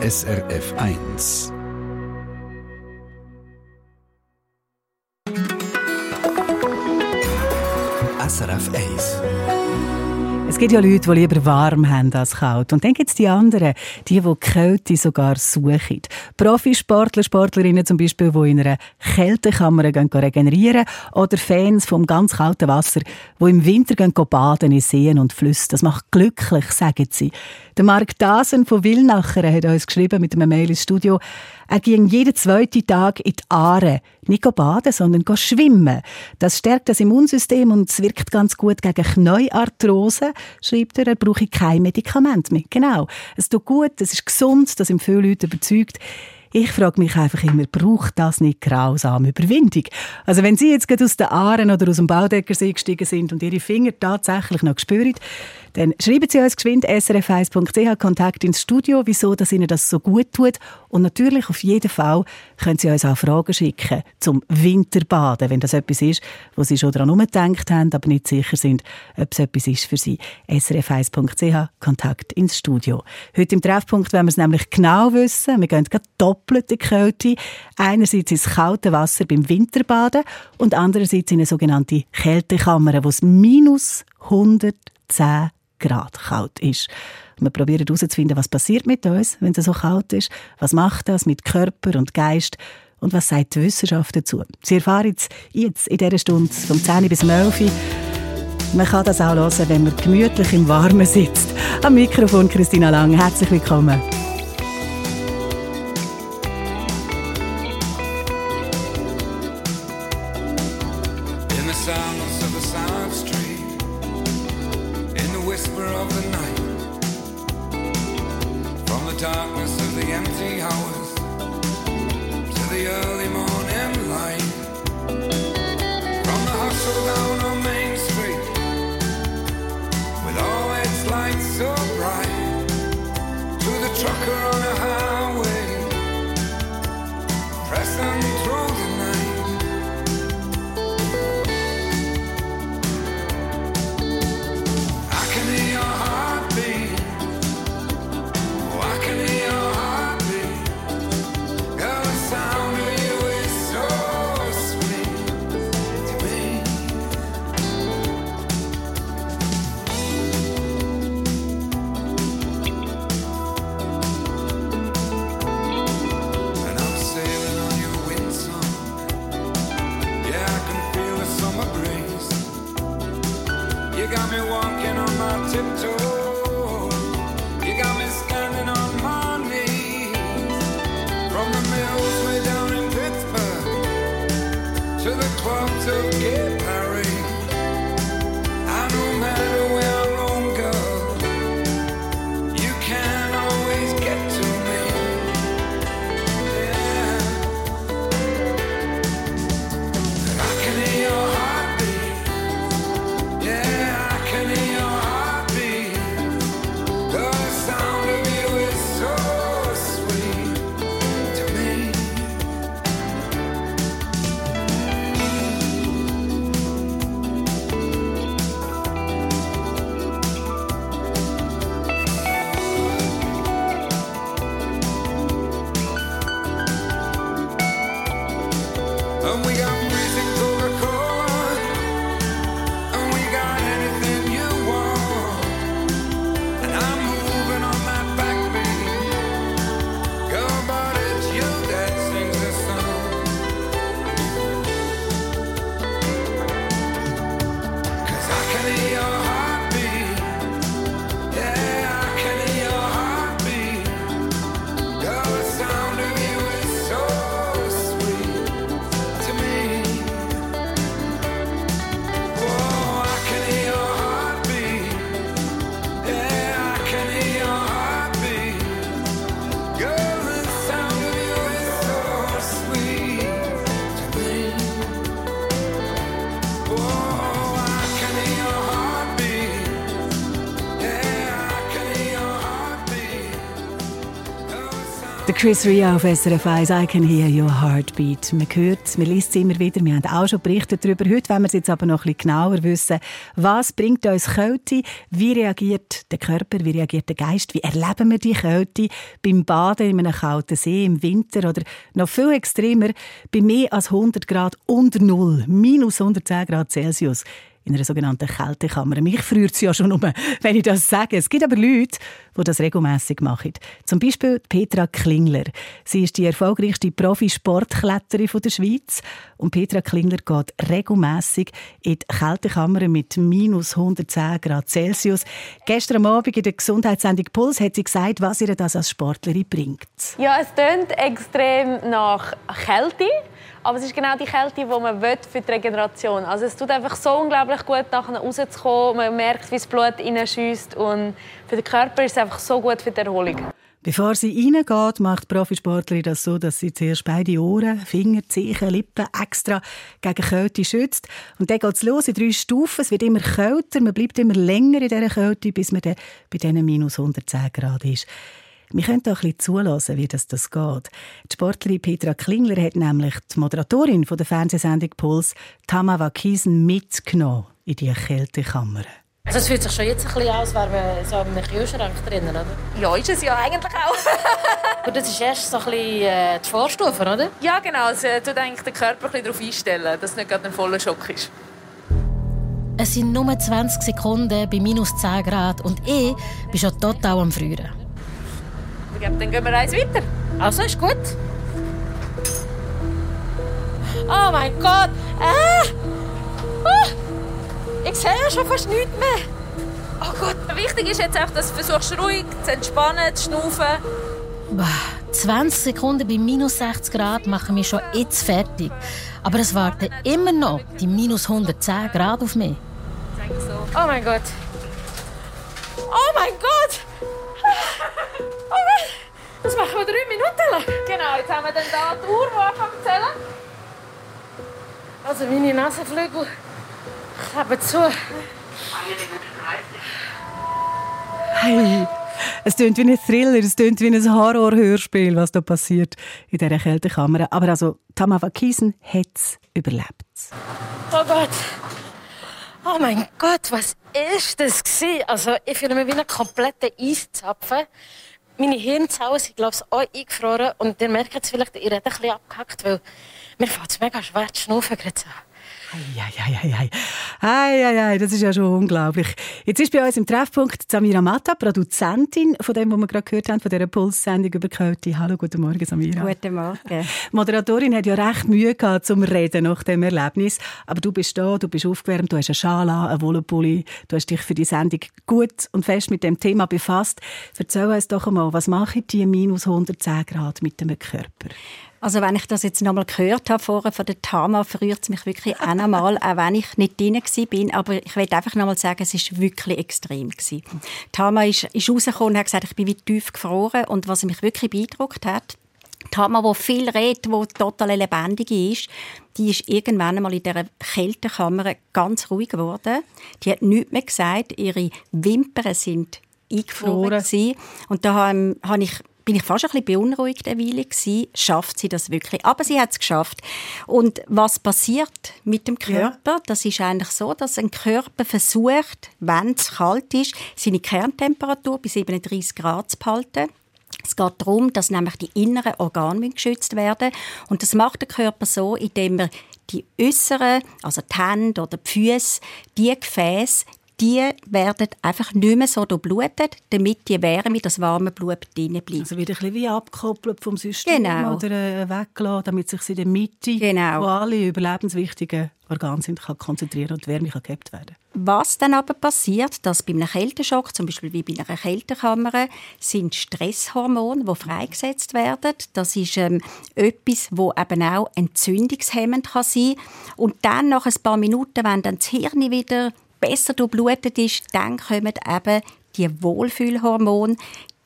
SRF 1. SRF 1 es gibt ja Leute, die lieber warm haben als kalt. Und dann gibt es die anderen, die, die Kälte sogar suchen. Profisportler, Sportlerinnen zum Beispiel, die in einer Kältekammer regenerieren oder Fans vom ganz kalten Wasser, die im Winter gehen baden in Seen und Flüssen. Das macht glücklich, sagen sie. Der Mark Dasen von Willnacher hat uns geschrieben mit einem Mail ins Studio. Er ging jeden zweiten Tag in die Aare. Nicht baden, sondern schwimmen. Das stärkt das Immunsystem und es wirkt ganz gut gegen Knäuarthrose, schreibt er. Er brauche kein Medikament mehr. Genau. Es tut gut, es ist gesund, das sind viele Leute überzeugt. Ich frage mich einfach immer, braucht das nicht grausame Überwindung? Also wenn Sie jetzt gerade aus den Aaren oder aus dem Baudeckersee gestiegen sind und Ihre Finger tatsächlich noch spüren, dann schreiben Sie uns geschwind srf1.ch Kontakt ins Studio, wieso dass Ihnen das so gut tut. Und natürlich auf jeden Fall können Sie uns auch Fragen schicken zum Winterbaden, wenn das etwas ist, wo Sie schon daran umgedacht haben, aber nicht sicher sind, ob es etwas ist für Sie. srf1.ch Kontakt ins Studio. Heute im Treffpunkt wollen wir es nämlich genau wissen. Wir gehen gerade doppelt in Kälte. Einerseits ins kalte Wasser beim Winterbaden und andererseits in eine sogenannte Kältekammer, wo es minus 110 Grad kalt ist. wir probieren herauszufinden, was passiert mit uns, wenn es so kalt ist. Was macht das mit Körper und Geist? Und was sagt die Wissenschaft dazu? Sie erfahren es jetzt in dieser Stunde vom 10 bis 11 Uhr. Man kann das auch hören, wenn man gemütlich im Warmen sitzt. Am Mikrofon Christina Lang. Herzlich willkommen. Chris Ria auf SRF 1, I can hear your heartbeat. Man hört, man liest es immer wieder, wir haben auch schon berichtet darüber. Heute wollen wir es jetzt aber noch ein bisschen genauer wissen. Was bringt uns Kälte? Wie reagiert der Körper? Wie reagiert der Geist? Wie erleben wir die Kälte? Beim Baden in einem kalten See im Winter oder noch viel extremer, bei mehr als 100 Grad unter Null, minus 110 Grad Celsius in einer sogenannten Kältekammer. Mich freut es ja schon um, wenn ich das sage. Es gibt aber Leute, die das regelmäßig machen. Zum Beispiel Petra Klingler. Sie ist die erfolgreichste Profisportkletterin der Schweiz. Und Petra Klingler geht regelmäßig in die Kältekammer mit minus 110 Grad Celsius. Gestern Abend in der Gesundheitssendung Puls hat sie gesagt, was ihr das als Sportlerin bringt. Ja, es tönt extrem nach Kälte. Aber es ist genau die Kälte, die man will für die Regeneration Also es tut einfach so unglaublich gut, nachher rauszukommen. Man merkt, wie das Blut reinschießt. Und für den Körper ist es einfach so gut für die Erholung. Bevor sie reingeht, macht die Profisportlerin das so, dass sie zuerst beide Ohren, Finger, Zehen, Lippen extra gegen Kälte schützt. Und dann geht es los in drei Stufen. Es wird immer kälter, man bleibt immer länger in dieser Kälte, bis man dann bei diesen minus 110 Grad ist. Wir können auch ein bisschen zulassen, wie das, das geht. Die Sportlerin Petra Klingler hat nämlich die Moderatorin von der Fernsehsendung Puls, Tama Wakisen, mitgenommen in die Kältekammer. Also es fühlt sich schon jetzt ein bisschen an, als wäre man so einem Kühlschrank drin, oder? Ja, ist es ja eigentlich auch. Und das ist erst so ein bisschen äh, die Vorstufe, oder? Ja, genau. Es äh, tut eigentlich den Körper ein bisschen darauf einstellen, dass es nicht gerade ein voller Schock ist. Es sind nur 20 Sekunden bei minus 10 Grad und ich bin schon total am Frieren. Dann gehen wir eins weiter. Also, ist gut. Oh mein Gott! Ah! Ah! Ich sehe ja schon fast nichts mehr. Oh Gott. Wichtig ist jetzt auch, dass du versuchst, ruhig zu entspannen, zu schnaufen. 20 Sekunden bei minus 60 Grad machen mich schon jetzt fertig. Aber es warten immer noch die minus 110 Grad auf mich. Oh mein Gott. Oh mein Gott! Das machen wir drei Minuten lang. Genau, jetzt haben wir dann da die Uhr, die anfängt zu zählen. Also meine Nasenflügel kleben zu. Hey, es klingt wie ein Thriller, es klingt wie ein Horrorhörspiel, was da passiert in dieser Kältekammer. Aber also, Tamawa Kiesen hat es überlebt. Oh Gott. Oh mein Gott, was ist das gewesen? Also, ich fühle mich wie ein kompletter Eiszapfen meine Hirnzellen sind glaube ich, auch eingefroren. Und ihr merkt jetzt vielleicht, ihr redet ein bisschen abgehackt, weil mir fällt es mega schwer zu schnaufen gerade so. Eieieiei. Eieiei, das ist ja schon unglaublich. Jetzt ist bei uns im Treffpunkt Samira Mata, Produzentin von dem, was wir gerade gehört haben, von dieser Pulssendung über Kälte. Hallo, guten Morgen, Samira. Guten Morgen. Moderatorin hat ja recht Mühe gehabt zum Reden nach dem Erlebnis. Aber du bist da, du bist aufgewärmt, du hast eine Schale, einen Wollenpulli, du hast dich für die Sendung gut und fest mit dem Thema befasst. Erzähl uns doch einmal, was machen die minus 110 Grad mit dem Körper? Also wenn ich das jetzt nochmal gehört habe vorher von der Tama, verrührt es mich wirklich auch nochmal, auch wenn ich nicht drin bin. Aber ich will einfach nochmal sagen, es ist wirklich extrem gewesen. Tama ist, ist rausgekommen und hat gesagt, ich bin wie tief gefroren. Und was mich wirklich beeindruckt hat, Tama, wo viel redet, wo total lebendig ist, die ist irgendwann einmal in dieser Kältekammer ganz ruhig geworden. Die hat nichts mehr gesagt. Ihre Wimpern sind eingefroren. Und da habe ich bin ich fast ein bisschen beunruhigt eine Weile gewesen. Schafft sie das wirklich? Aber sie hat es geschafft. Und was passiert mit dem Körper? Ja. Das ist eigentlich so, dass ein Körper versucht, wenn es kalt ist, seine Kerntemperatur bei 37 Grad zu behalten. Es geht darum, dass nämlich die inneren Organe geschützt werden und das macht der Körper so, indem er die äußeren, also die Hände oder die Füße, die Gefäße die werden einfach nicht mehr so durchblutet, damit die Wärme, das warme Blut drin bleibt. Also wieder ein bisschen wie abgekoppelt vom System genau. oder äh, weggelassen, damit sich in der Mitte, genau. wo alle überlebenswichtigen Organe sind, kann konzentrieren und die Wärme kann gehabt werden Was dann aber passiert, dass bei einem Kälteschock, zum Beispiel wie bei einer Kältekammer, sind Stresshormone, die freigesetzt werden. Das ist ähm, etwas, wo eben auch entzündungshemmend kann sein Und dann, nach ein paar Minuten, wenn dann das Hirn wieder besser durchblutet ist, dann kommen eben die Wohlfühlhormone,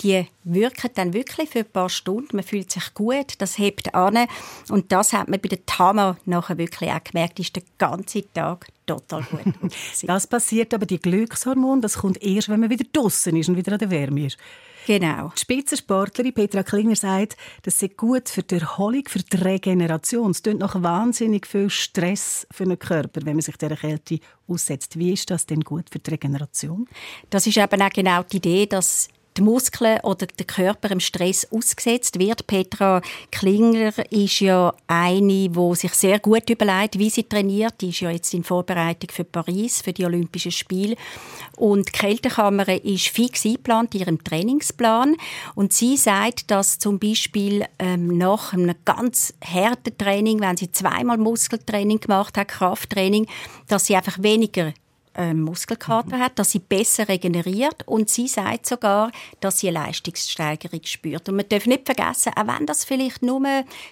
die wirken dann wirklich für ein paar Stunden. Man fühlt sich gut, das hebt an. Und das hat man bei der Tama nachher wirklich auch gemerkt, ist der ganze Tag total gut. das passiert aber, die Glückshormone, das kommt erst, wenn man wieder draußen ist und wieder an der Wärme ist. Genau. Die Spitzensportlerin Petra Klinger sagt, das sei gut für die Erholung, für die Regeneration. Es tut noch wahnsinnig viel Stress für den Körper, wenn man sich dieser Kälte aussetzt. Wie ist das denn gut für die Regeneration? Das ist eben auch genau die Idee, dass die Muskeln oder der Körper im Stress ausgesetzt wird. Petra Klingler ist ja eine, die sich sehr gut überlegt, wie sie trainiert. Die ist ja jetzt in Vorbereitung für Paris, für die Olympischen Spiele. Und die Kältekammer ist fix eingeplant in ihrem Trainingsplan. Und sie sagt, dass zum Beispiel ähm, nach einem ganz harten Training, wenn sie zweimal Muskeltraining gemacht hat, Krafttraining, dass sie einfach weniger ähm, Muskelkater hat, dass sie besser regeneriert und sie sagt sogar, dass sie eine Leistungssteigerung spürt. Und man darf nicht vergessen, auch wenn das vielleicht nur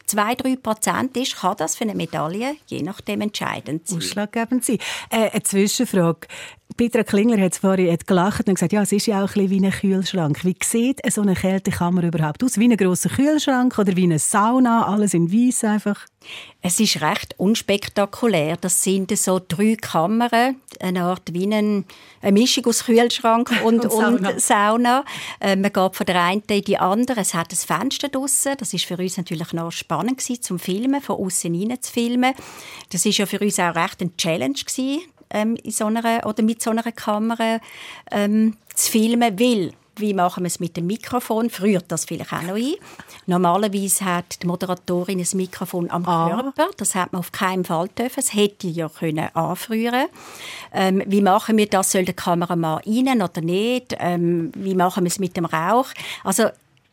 2-3 Prozent ist, kann das für eine Medaille je nachdem entscheidend sein. Ausschlaggebend sein. Äh, eine Zwischenfrage. Petra Klingler hat vorhin hat gelacht und gesagt, ja, es ist ja auch ein bisschen wie ein Kühlschrank. Wie sieht so eine Kältekammer überhaupt aus? Wie ein grosser Kühlschrank oder wie eine Sauna? Alles in Weiß einfach? Es ist recht unspektakulär. Das sind so drei Kammern, eine Art wie eine, eine Mischung aus Kühlschrank und, und Sauna. Und Sauna. Äh, man geht von der einen in die andere. Es hat ein Fenster draussen. Das ist für uns natürlich noch spannend gewesen, zum Filmen, von außen rein zu filmen. Das ist ja für uns auch recht eine Challenge gewesen, ähm, in so einer, oder mit so einer Kamera ähm, zu filmen, weil wie machen wir es mit dem Mikrofon? Früher das vielleicht auch noch ein. Normalerweise hat die Moderatorin ein Mikrofon am ah. Körper. Das hat man auf keinen Fall dürfen. Es hätte ja können anfrühren. Ähm, wie machen wir das? Soll der Kameramann rein oder nicht? Ähm, wie machen wir es mit dem Rauch? Also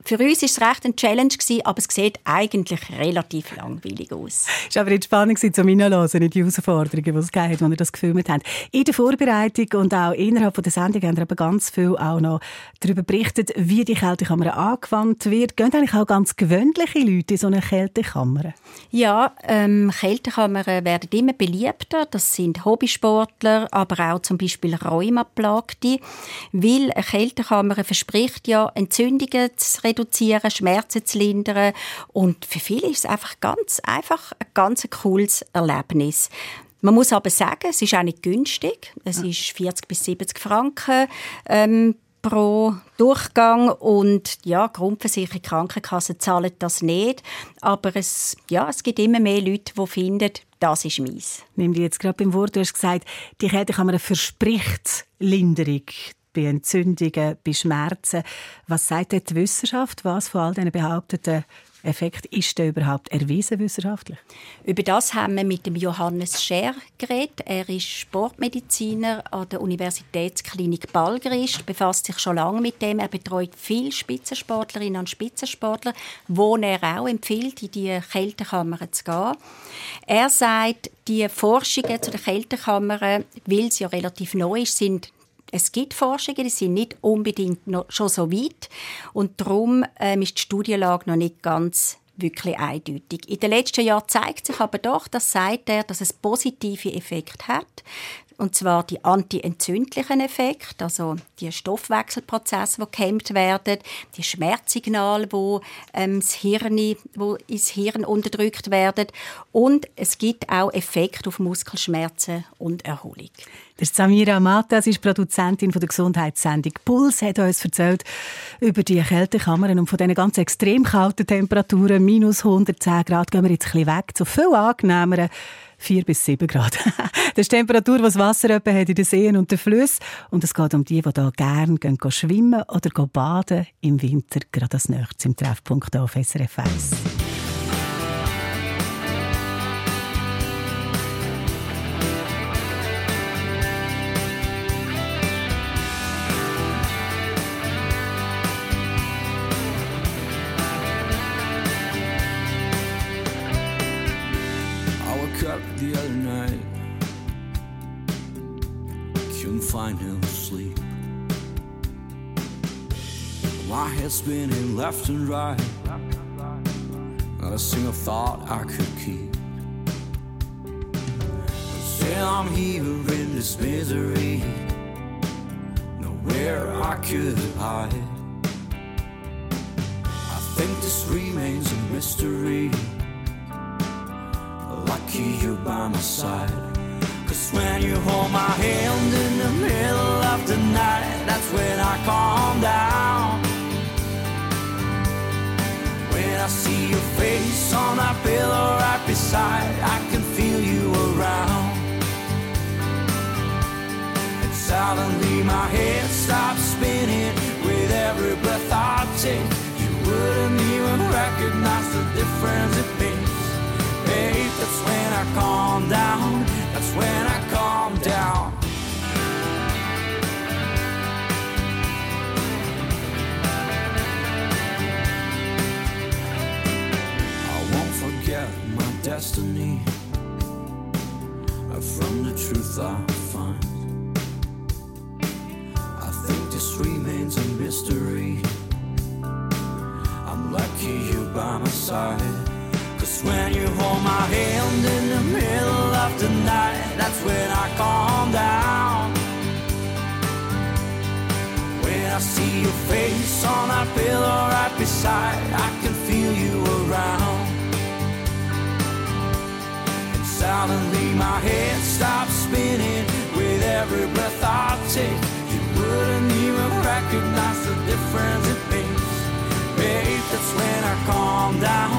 für uns war es recht eine Challenge, aber es sieht eigentlich relativ langweilig aus. Es war aber jetzt spannend zum Hineinhören, in die Herausforderungen, die es gab, als wir das gefilmt haben. In der Vorbereitung und auch innerhalb der Sendung haben wir aber ganz viel auch noch darüber berichtet, wie die Kältekammer angewandt wird. Gehen eigentlich auch ganz gewöhnliche Leute in so eine Kältekammer? Ja, ähm, Kältekammern werden immer beliebter. Das sind Hobbysportler, aber auch zum Beispiel Rheumaplagte, weil eine Kältekammer verspricht ja Entzündungen zu reduzieren reduzieren, Schmerzen zu lindern. Und für viele ist es einfach ganz einfach ein ganz cooles Erlebnis. Man muss aber sagen, es ist auch nicht günstig. Es ist 40 bis 70 Franken ähm, pro Durchgang und ja, Grundversicherung, Krankenkasse zahlen das nicht. Aber es, ja, es gibt immer mehr Leute, die finden, das ist meins. Nimm dir jetzt gerade beim Wort, du hast gesagt, die Kältekammer verspricht Linderung bei Entzündungen, bei Schmerzen. Was sagt die Wissenschaft? Was von all diesen behaupteten Effekt ist der überhaupt erwiesen wissenschaftlich? Über das haben wir mit dem Johannes Scher geredet. Er ist Sportmediziner an der Universitätsklinik Balgrist, befasst sich schon lange mit dem. Er betreut viele Spitzensportlerinnen und Spitzensportler, wo er auch empfiehlt, in die Kältekammer zu gehen. Er sagt, die Forschungen zu den Kältekammern, weil sie ja relativ neu ist, sind es gibt Forschungen, die sind nicht unbedingt schon so weit und darum ähm, ist die Studienlage noch nicht ganz wirklich eindeutig. In den letzten Jahren zeigt sich aber doch, dass sagt er, dass es positive Effekte hat und zwar die antientzündlichen Effekte, also die Stoffwechselprozesse, die gehemmt werden, die Schmerzsignale, wo, ähm, das Hirn, wo ins Hirn unterdrückt werden und es gibt auch Effekte auf Muskelschmerzen und Erholung. Der Samira Matas ist Produzentin von der Gesundheitssendung Puls, hat uns erzählt über die Kältekammern und von diesen ganz extrem kalten Temperaturen, minus 110 Grad, gehen wir jetzt ein bisschen weg zu viel angenehmeren 4 bis 7 Grad. das ist die Temperatur, die das Wasser hat in den Seen und den Flüssen. Und es geht um die, die hier gerne gehen, schwimmen oder baden im Winter, gerade als nächstes im Treffpunkt auf SRF 1. Find him asleep. My head spinning left and right. Not a single thought I could keep. Still, I'm here in this misery. Nowhere I could hide. I think this remains a mystery. Lucky you're by my side. Cause when you hold my hand in the middle of the night, that's when I calm down. When I see your face on that pillow right beside, I can feel you around. And suddenly my head stops spinning with every breath I take. You wouldn't even recognize the difference it makes. Babe, that's when I calm down. That's when I calm down. I won't forget my destiny from the truth I find. I think this remains that's when I calm down. When I see your face on that pillow right beside, I can feel you around. And my head stops spinning with every breath I take. You wouldn't even recognize the difference it makes. Babe, that's when I calm down.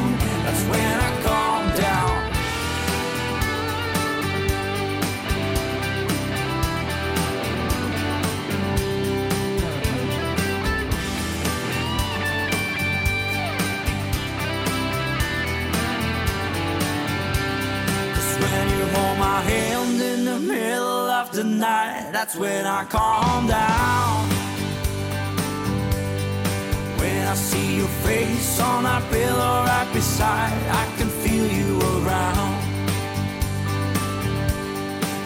That's when I calm down. When I see your face on that pillow right beside, I can feel you around.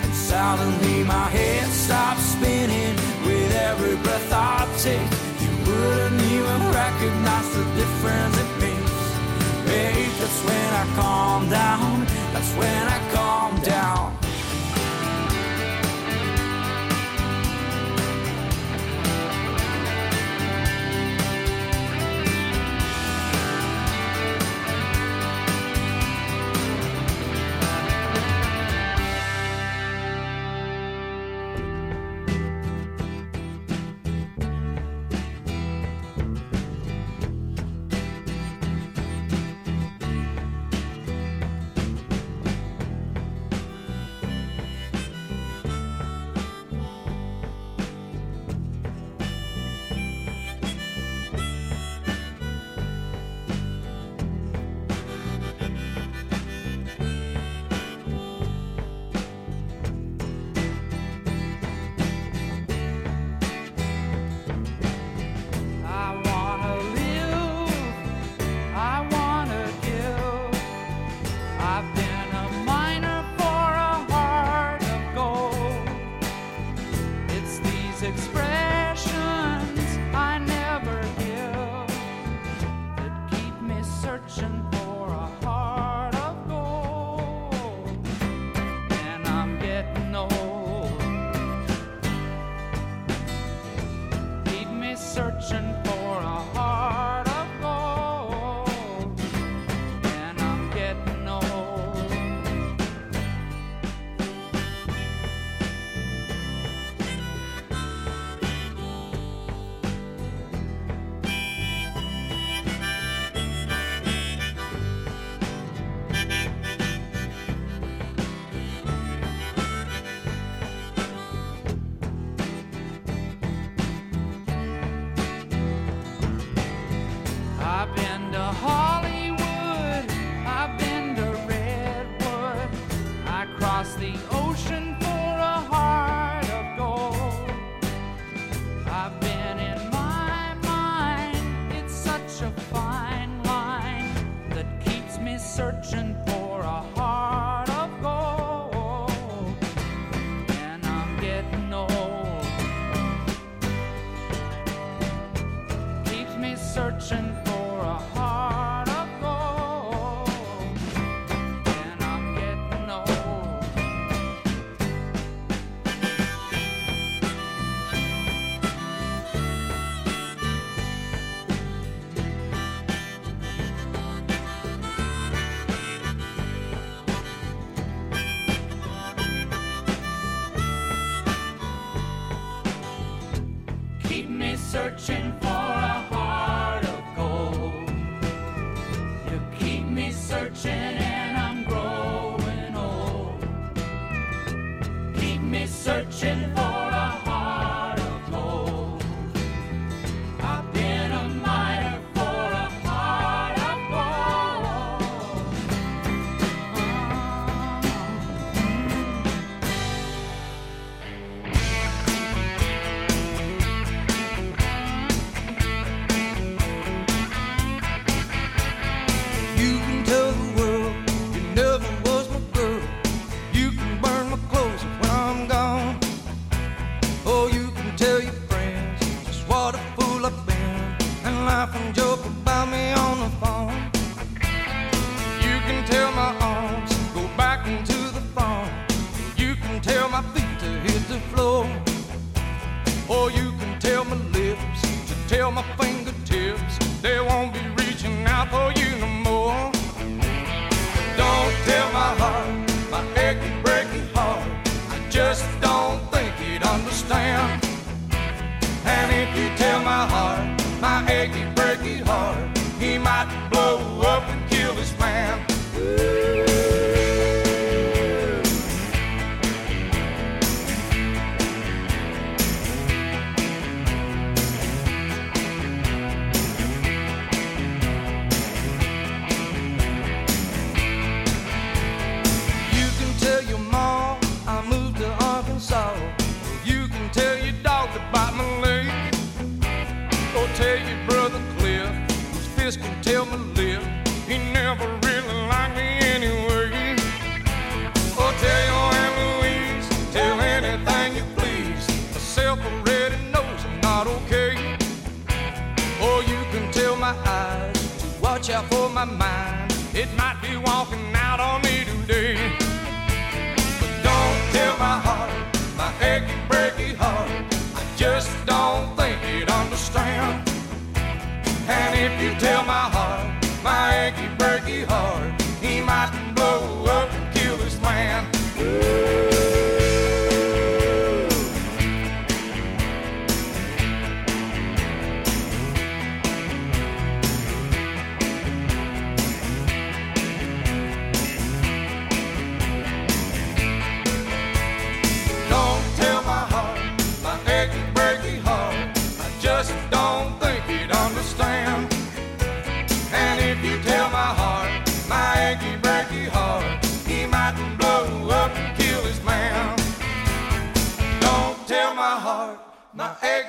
And suddenly my head stops spinning with every breath I take. You wouldn't even recognize the difference it makes. Babe, that's when I calm down. That's when I calm down. If you tell my heart, my achy, breaky heart, he might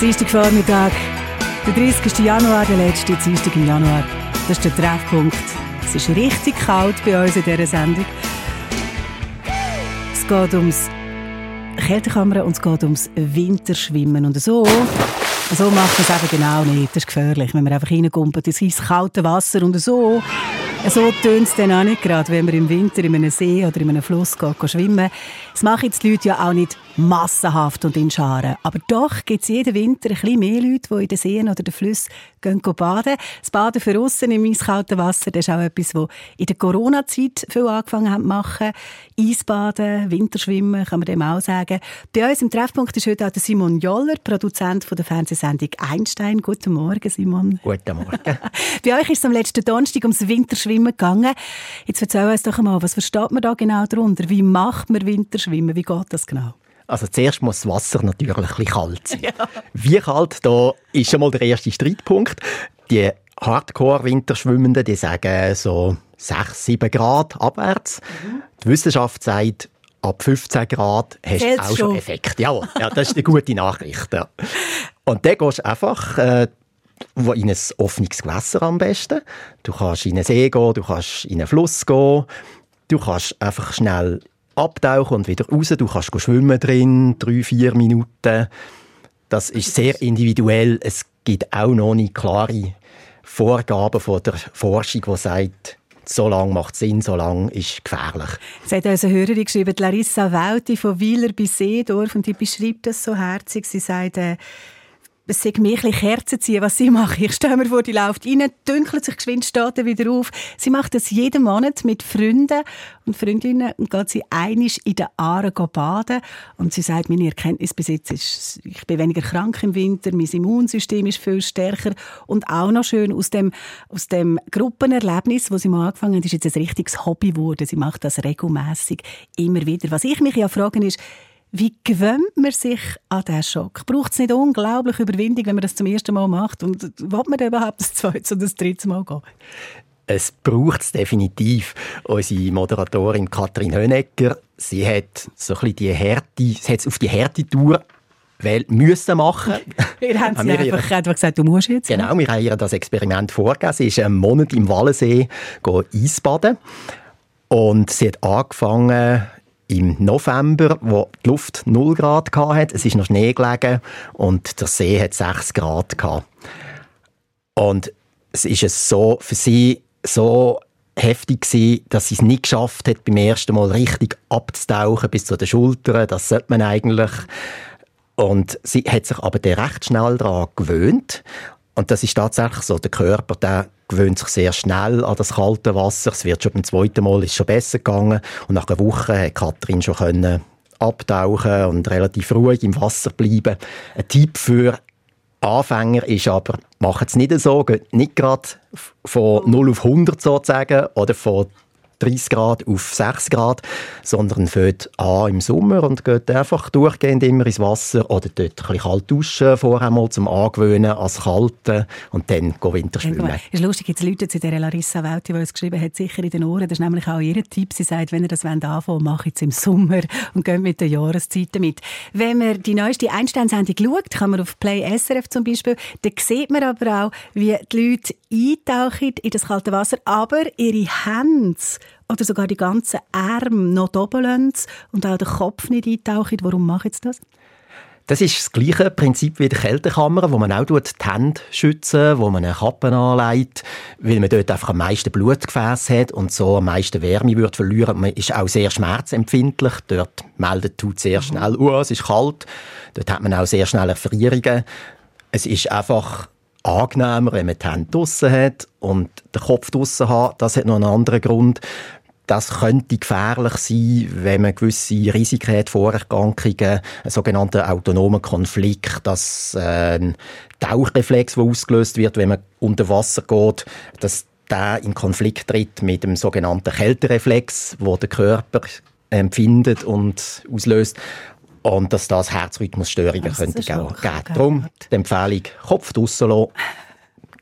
Dienstagvormittag, der 30. Januar, der letzte Dienstag im Januar. Das ist der Treffpunkt. Es ist richtig kalt bei uns in dieser Sendung. Es geht ums Kältekammer und es geht ums Winterschwimmen. Und so, so macht man es eben genau nicht. Das ist gefährlich, wenn man einfach reinkumpelt ins kalte Wasser. Und so, so tönt es dann auch nicht gerade, wenn man im Winter in einem See oder in einem Fluss geht, geht schwimmen. Das machen jetzt die Leute ja auch nicht massenhaft und in Scharen. Aber doch gibt es jeden Winter ein bisschen mehr Leute, die in den Seen oder den Flüssen gehen, baden. Das Baden für aussen im eiskalten Wasser, das ist auch etwas, das in der Corona-Zeit viel angefangen haben zu machen. Eisbaden, Winterschwimmen, kann man dem auch sagen. Bei uns im Treffpunkt ist heute auch der Simon Joller, Produzent von der Fernsehsendung Einstein. Guten Morgen, Simon. Guten Morgen. Bei euch ist es am letzten Donnerstag ums Winterschwimmen gegangen. Jetzt erzähl uns doch einmal, was versteht man da genau darunter? Wie macht man Winterschwimmen? Wie geht das genau? Also zuerst muss das Wasser natürlich ein bisschen kalt sein. Wie kalt, da ist schon mal der erste Streitpunkt. Die Hardcore-Winterschwimmenden, die sagen so 6, 7 Grad abwärts. Die Wissenschaft sagt, ab 15 Grad hast du auch schon. Effekt. Jawohl, ja, das ist eine gute Nachricht. Ja. Und dann gehst du einfach äh, in ein offenes Gewässer am besten. Du kannst in einen See gehen, du kannst in einen Fluss gehen, du kannst einfach schnell abtauchen und wieder raus. Du kannst schwimmen drin, drei, vier Minuten. Das ist sehr individuell. Es gibt auch noch nicht klare Vorgaben von der Forschung, die sagt, so lang macht Sinn, so lang ist gefährlich. Es hat unsere Hörerin geschrieben, Larissa Welti von Wieler bei Seedorf, und die beschreibt das so herzig. Sie sagt, äh, es sei mir ein Kerzen ziehen, was sie macht. Ich stelle mir vor, die läuft rein, dünkelt sich geschwind, steht wieder auf. Sie macht das jeden Monat mit Freunden und Freundinnen und geht sie einisch in den Aaren baden. Und sie sagt, meine Erkenntnis bis jetzt ist, ich bin weniger krank im Winter, mein Immunsystem ist viel stärker und auch noch schön aus dem, aus dem Gruppenerlebnis, wo sie mal angefangen hat, ist jetzt ein richtiges Hobby geworden. Sie macht das regelmäßig immer wieder. Was ich mich ja frage, ist, wie gewöhnt man sich an diesen Schock? Braucht es nicht unglaublich Überwindung, wenn man das zum ersten Mal macht? Und will man überhaupt das zweite oder das dritte Mal gehen? es braucht es definitiv. Unsere Moderatorin Katrin Hönecker, sie hat so ein bisschen die Härte, sie hat es auf die Härte-Tour weil müssen machen. Wir haben sie einfach, einfach gesagt, du musst jetzt. ne? Genau, wir haben ihr das Experiment vorgegeben. Sie ist einen Monat im Wallensee Eisbaden. Und sie hat angefangen im November, wo die Luft 0 Grad hatte. Es ist noch Schnee gelegen und der See hat 6 Grad gehabt. Und es ist es so für sie so heftig gewesen, dass sie es nicht geschafft hat, beim ersten Mal richtig abzutauchen bis zu den Schultern. Das sollte man eigentlich. Und sie hat sich aber dann recht schnell daran gewöhnt. Und das ist tatsächlich so. Der Körper, der gewöhnt sich sehr schnell an das kalte Wasser. Es wird schon beim zweiten Mal ist schon besser gegangen. Und nach einer Woche hat Katrin schon können abtauchen und relativ ruhig im Wasser bleiben. Ein Tipp für Anfänger ist aber, macht es nicht so, geht nicht gerade von 0 auf 100 sozusagen oder von 30 Grad auf 6 Grad, sondern fängt an im Sommer und geht einfach durchgehend immer ins Wasser oder dort ein bisschen kalt duschen vorher mal zum Angewöhnen ans Kalte und dann go Winter schwimmen. Es ist lustig, jetzt Leute zu der Larissa Welti, die uns geschrieben hat, sicher in den Ohren. Das ist nämlich auch ihr Tipp. Sie sagt, wenn ihr das anfangen wollt, macht es im Sommer und geht mit den Jahreszeiten mit. Wenn man die neueste Einsteinsendung schaut, kann man auf Play SRF zum Beispiel, dann sieht man aber auch, wie die Leute eintauchen in das kalte Wasser, aber ihre Hände oder sogar die ganzen Arme noch oben lassen und auch den Kopf nicht eintauchen. Warum machen sie das? Das ist das gleiche Prinzip wie die Kältekammer, wo man auch die Hände schützen, wo man eine Kappe anlegt, weil man dort einfach am meisten Blutgefäß hat und so am meisten Wärme wird verlieren. Man ist auch sehr schmerzempfindlich. Dort meldet tut sehr schnell, oh, es ist kalt. Dort hat man auch sehr schnell Erfrierungen. Es ist einfach angenehmer, wenn man die Hände draussen hat und den Kopf draussen hat. Das hat noch einen anderen Grund. Das könnte gefährlich sein, wenn man gewisse Risiken hat, Vorerkrankungen, einen sogenannten autonomen Konflikt, dass äh, ein Tauchreflex, der ausgelöst wird, wenn man unter Wasser geht, dass der in Konflikt tritt mit dem sogenannten Kältereflex, wo der Körper empfindet und auslöst. Und dass das Herzrhythmusstörungen Das könnte geben. Darum die Empfehlung, Kopf draussen lassen,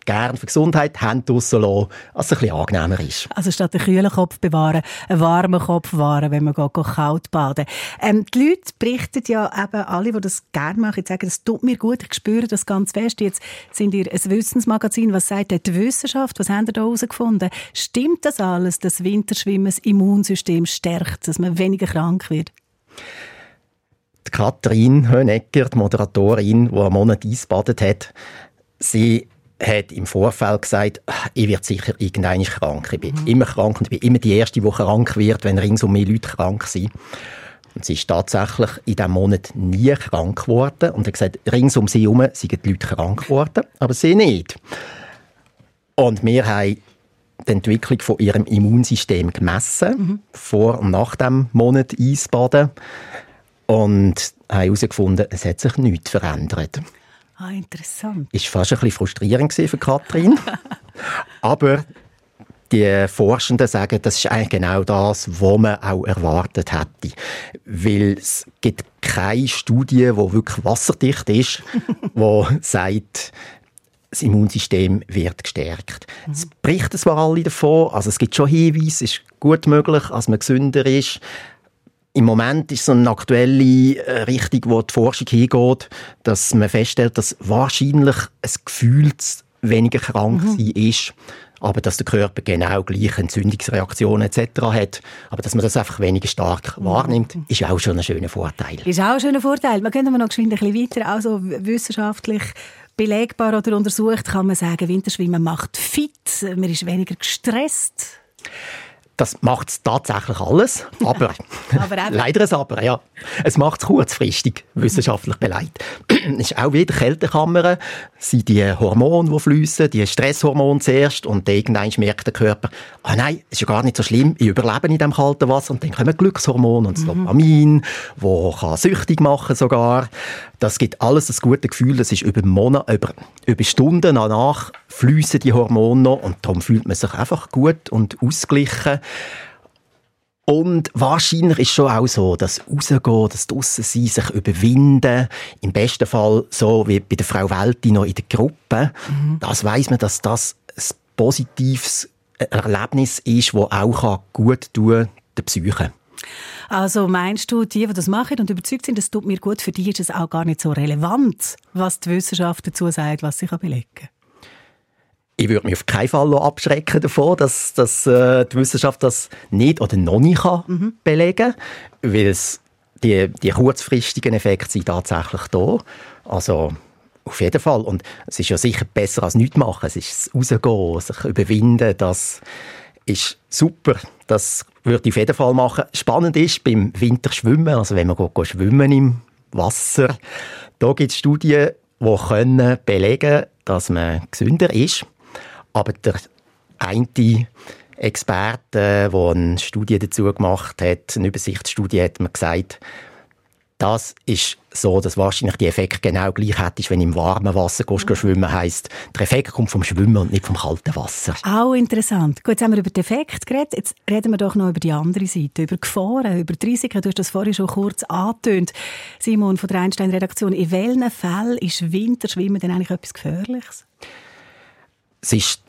gern für Gesundheit, Hände draussen lassen, als es ein bisschen angenehmer ist. Also statt einen kühlen Kopf bewahren, einen warmen Kopf wahren, wenn man geht, geht kalt baden. Ähm, die Leute berichten ja eben, alle, die das gerne machen, sagen, es tut mir gut, ich spüre das ganz fest. Jetzt sind ihr ein Wissensmagazin. Was sagt die Wissenschaft? Was habt ihr da herausgefunden? Stimmt das alles, dass Winterschwimmen das Immunsystem stärkt, dass man weniger krank wird? Die Katrin Hönecker, die Moderatorin, die einen Monat Eisbadet hat, sie hat im Vorfeld gesagt, «Ah, ich werde sicher irgendwann krank. Ich bin immer krank und ich bin immer die Erste, die krank wird, wenn ringsum mehr Leute krank sind. Und sie ist tatsächlich in diesem Monat nie krank geworden und hat gesagt, rings um sie herum sind die Leute krank geworden, aber sie nicht. Und wir haben die Entwicklung von ihrem Immunsystem gemessen, vor und nach dem Monat Eisbaden und haben herausgefunden, es hat sich nichts verändert. Ah, interessant. Ist fast ein bisschen frustrierend für Katrin. Aber die Forschenden sagen, das ist eigentlich genau das, was man auch erwartet hätte. Weil es gibt keine Studie, die wirklich wasserdicht ist, die sagt, das Immunsystem wird gestärkt. Es berichten zwar alle davon, also es gibt schon Hinweise, es ist gut möglich, dass man gesünder ist. Im Moment ist so eine aktuelle äh, Richtung, wo die Forschung hingeht, dass man feststellt, dass wahrscheinlich ein Gefühl weniger krank sein ist, aber dass der Körper genau gleich Entzündungsreaktionen etc. hat, aber dass man das einfach weniger stark wahrnimmt, ist auch schon ein schöner Vorteil. Ist auch ein schöner Vorteil. Wir gehen aber noch geschwind ein bisschen weiter. Also wissenschaftlich belegbar oder untersucht kann man sagen, Winterschwimmen macht fit, man ist weniger gestresst. Das macht es tatsächlich alles, aber, Aber leider ein Aber, ja. Es macht es kurzfristig, wissenschaftlich beleidigt. Es ist auch wieder Kältekammer, sind die Hormone, die fließen, die Stresshormone zuerst und irgendwann merkt der Körper, ah nein, ist ja gar nicht so schlimm, ich überlebe in dem kalten Wasser und dann kommen Glückshormone und das Dopamin, wo kann süchtig machen sogar. Das gibt alles ein gutes Gefühl, das ist über Monate, über, über Stunden danach fließen die Hormone noch und darum fühlt man sich einfach gut und ausgeglichen. Und wahrscheinlich ist schon auch so, dass rausgehen, das draussen sein, sich überwinden, im besten Fall so wie bei der Frau Welti noch in der Gruppe, das weiß man, dass das ein positives Erlebnis ist, das auch gut tun kann, der Psyche. Also meinst du, die, die das machen und überzeugt sind, das tut mir gut, für die ist es auch gar nicht so relevant, was die Wissenschaft dazu sagt, was sie belegen kann? Ich würde mich auf keinen Fall abschrecken davon, dass, dass äh, die Wissenschaft das nicht oder noch nicht kann mhm. belegen kann, weil es die, die kurzfristigen Effekte sind tatsächlich da. Also auf jeden Fall. Und es ist ja sicher besser als nichts machen. Es ist das Rausgehen, sich überwinden, das ist super. Das würde ich auf jeden Fall machen. Spannend ist beim Winterschwimmen, also wenn man geht, schwimmen im Wasser, da gibt es Studien, die können belegen dass man gesünder ist. Aber der eine Experte, der eine Studie dazu gemacht hat, eine Übersichtsstudie, hat mir gesagt, das ist so, dass wahrscheinlich die Effekt genau gleich hättest, wenn du im warmen Wasser gehst, mhm. schwimmen heisst, der Effekt kommt vom Schwimmen und nicht vom kalten Wasser. Auch interessant. Gut, jetzt haben wir über den Effekt geredet. Jetzt reden wir doch noch über die andere Seite, über Gefahren, über die Risiken. Du hast das vorhin schon kurz angetönt. Simon von der Einstein-Redaktion, in welchen Fällen ist Winterschwimmen denn eigentlich etwas Gefährliches? Es ist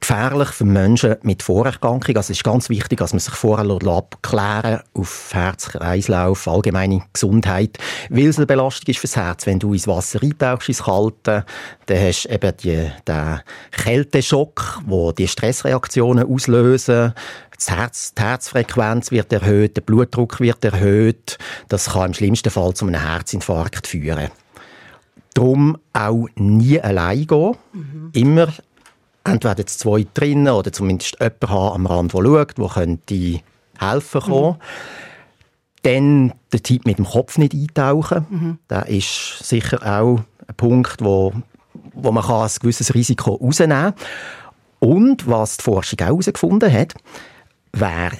gefährlich für Menschen mit Vorerkrankungen. Also es ist ganz wichtig, dass man sich vorher abklären auf Herz-Kreislauf, allgemeine Gesundheit, weil es eine Belastung ist fürs Herz. Wenn du ins Wasser eintauchst, ins Kalte, dann hast du eben die, den Kälteschock, wo die Stressreaktionen auslösen. Das Herz, die Herzfrequenz wird erhöht, der Blutdruck wird erhöht. Das kann im schlimmsten Fall zu einem Herzinfarkt führen. Darum auch nie allein gehen. Mhm. Immer entweder zwei drinnen oder zumindest jemanden haben am Rand, der schaut, der könnte helfen kann. Mhm. Dann der Tipp mit dem Kopf nicht eintauchen. Mhm. Das ist sicher auch ein Punkt, wo, wo man ein gewisses Risiko rausnehmen kann. Und was die Forschung auch herausgefunden hat, wer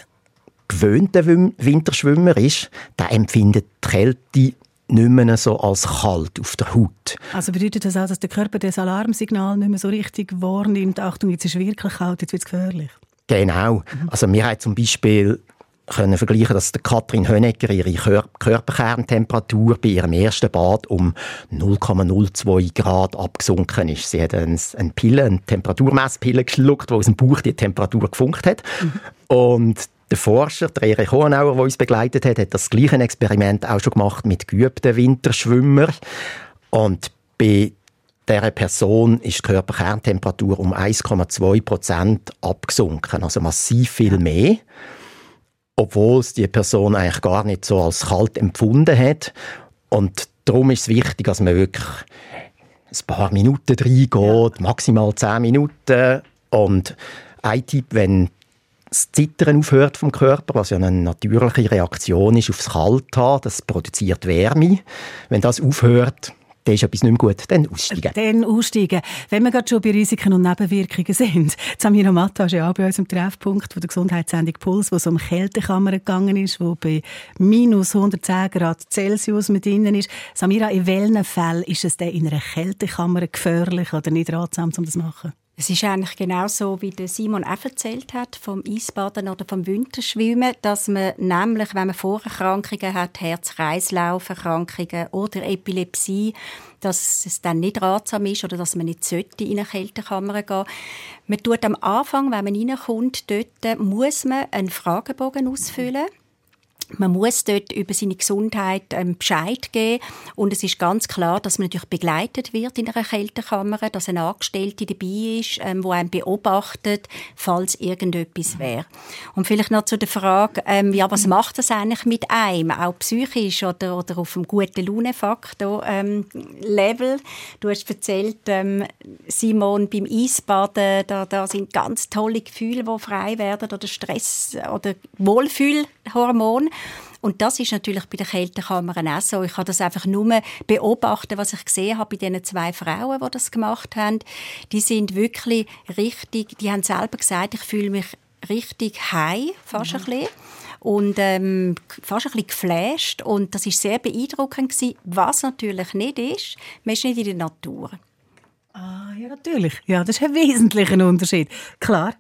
gewöhnter Winterschwimmer ist, der empfindet die Kälte nicht mehr so als kalt auf der Haut. Also bedeutet das auch, dass der Körper das Alarmsignal nicht mehr so richtig wahrnimmt? Achtung, jetzt ist es wirklich kalt, jetzt wird es gefährlich. Genau. Mhm. Also wir haben zum Beispiel können vergleichen, dass der Katrin Hönecker ihre Kör Körperkerntemperatur bei ihrem ersten Bad um 0,02 Grad abgesunken ist. Sie hat eine, eine Pille, eine Temperaturmesspille geschluckt, die aus dem Bauch die Temperatur gefunkt hat. Mhm. Und der Forscher, der Erich Hohenauer, der uns begleitet hat, hat das gleiche Experiment auch schon gemacht mit geübten Winterschwimmern. Und bei dieser Person ist die Körperkerntemperatur um 1,2 Prozent abgesunken, also massiv viel mehr, obwohl es die Person eigentlich gar nicht so als kalt empfunden hat. Und darum ist es wichtig, dass man wirklich ein paar Minuten reingeht, ja. maximal 10 Minuten. Und ein Tipp, wenn das Zittern aufhört vom Körper, was ja eine natürliche Reaktion ist aufs Kalthaben, das produziert Wärme. Wenn das aufhört, dann ist etwas nicht mehr gut. Dann aussteigen. Dann aussteigen. Wenn wir gerade schon bei Risiken und Nebenwirkungen sind. Samira Matta ist ja auch bei uns im Treffpunkt von der Gesundheitssendung Puls, wo es um Kältekammern gegangen ist, wo bei minus 110 Grad Celsius mit innen ist. Samira, in welchen Fällen ist es denn in einer Kältekammer gefährlich oder nicht ratsam, um das zu machen? Es ist eigentlich genau so, wie der Simon auch erzählt hat, vom Eisbaden oder vom Winterschwimmen, dass man nämlich, wenn man Vorerkrankungen hat, Herz-Kreislauf-Erkrankungen oder Epilepsie, dass es dann nicht ratsam ist oder dass man nicht sollte in eine Kältekammer gehen Man tut am Anfang, wenn man reinkommt, dort muss man einen Fragebogen ausfüllen. Man muss dort über seine Gesundheit ähm, Bescheid geben und es ist ganz klar, dass man natürlich begleitet wird in einer Kältekammer, dass eine Angestellte dabei ist, ähm, wo einen beobachtet, falls irgendetwas wäre. Und vielleicht noch zu der Frage, ähm, ja, was macht das eigentlich mit einem, auch psychisch oder, oder auf einem guten Launefaktor ähm? Du hast erzählt, ähm, Simon, beim Eisbaden, da, da sind ganz tolle Gefühle, die frei werden oder Stress oder Wohlfühlhormone. Und das ist natürlich bei den Kältekammern auch so. Ich kann das einfach nur beobachten, was ich gesehen habe bei diesen zwei Frauen, die das gemacht haben. Die sind wirklich richtig, die haben selber gesagt, ich fühle mich richtig high, fast mhm. ein bisschen und ähm, fast ein bisschen geflasht. Und das ist sehr beeindruckend gewesen. Was natürlich nicht ist, man ist nicht in der Natur. Ah, ja, natürlich. Ja, das ist ein wesentlicher Unterschied. Klar.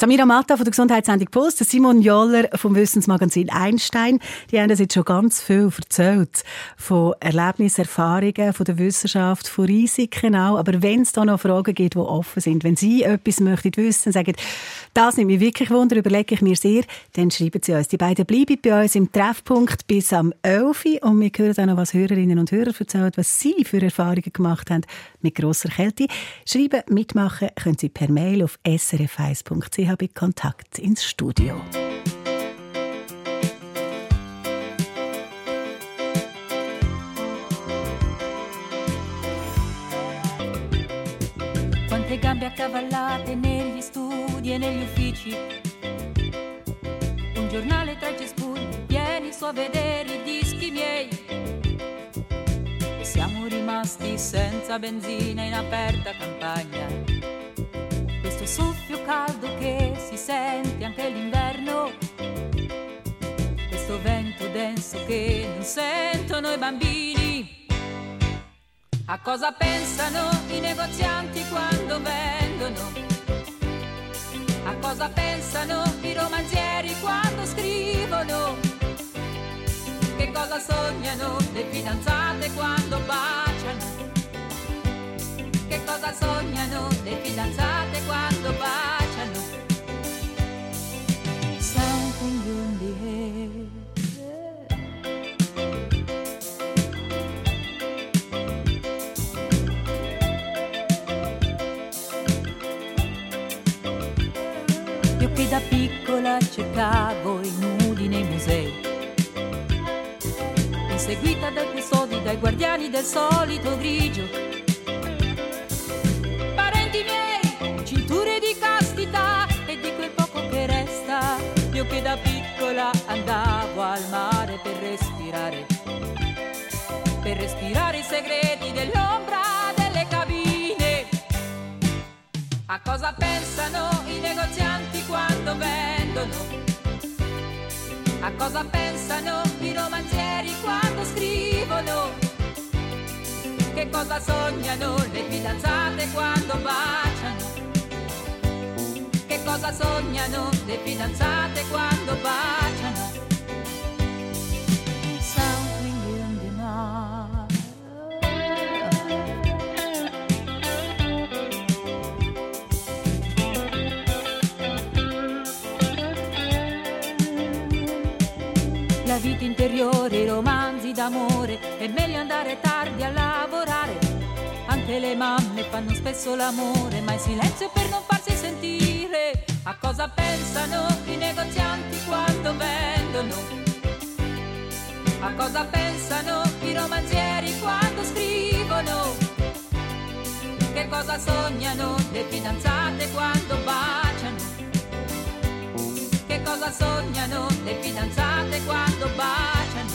Samira Matta von der Gesundheitssendung der Simon Joller vom Wissensmagazin Einstein, die haben uns jetzt schon ganz viel erzählt. Von Erlebnissen, Erfahrungen, von der Wissenschaft, von Risiken auch. Aber wenn es da noch Fragen gibt, die offen sind, wenn Sie etwas möchten wissen, sagen, das nimmt mich wirklich Wunder, überlege ich mir sehr, dann schreiben Sie uns. Die beiden bleiben bei uns im Treffpunkt bis am 11 Uhr und wir hören auch noch, was Hörerinnen und Hörer erzählen, was Sie für Erfahrungen gemacht haben mit grosser Kälte. Schreiben, mitmachen können Sie per Mail auf srf1.ch bei Kontakt ins Studio. Quante gambe accavallate negli studi e negli uffici. Un giornale tra i cespugli, vieni su a vedere i dischi miei. E siamo rimasti senza benzina in aperta campagna. Questo soffio caldo che si sente anche l'inverno. Questo vento denso che non sentono i bambini. A cosa pensano i negozianti quando vendono? A cosa pensano i romanzieri quando scrivono? Che cosa sognano le fidanzate quando baciano? Cosa sognano le fidanzate quando baciano? Something in the air. Io da piccola cercavo i nudi nei musei, inseguita dai custodi, dai guardiani del solito grigio. Che da piccola andavo al mare per respirare, per respirare i segreti dell'ombra delle cabine. A cosa pensano i negozianti quando vendono? A cosa pensano i romanzieri quando scrivono? Che cosa sognano le fidanzate quando baciano? Cosa sognano le fidanzate quando baciano? Something in the night. La vita interiore, i romanzi d'amore, è meglio andare tardi a lavorare. Anche le mamme fanno spesso l'amore, ma in silenzio per non sentire. A cosa pensano i negozianti quando vendono? A cosa pensano i romanzieri quando scrivono? Che cosa sognano le fidanzate quando baciano? Che cosa sognano le fidanzate quando baciano?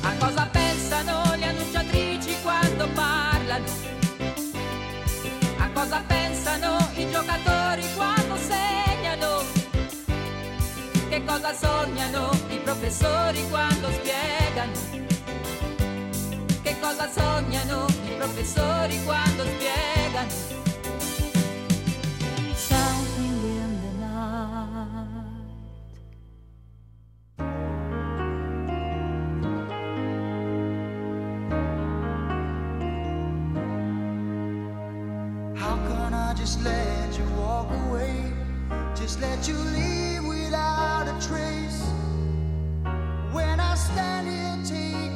A cosa pensano le annunciatrici quando parlano? A cosa pensano i giocatori cosa sognano i professori quando spiegano? Che cosa sognano i professori quando spiegano? Just let you walk away? Just let you leave without a trace. When I stand here taking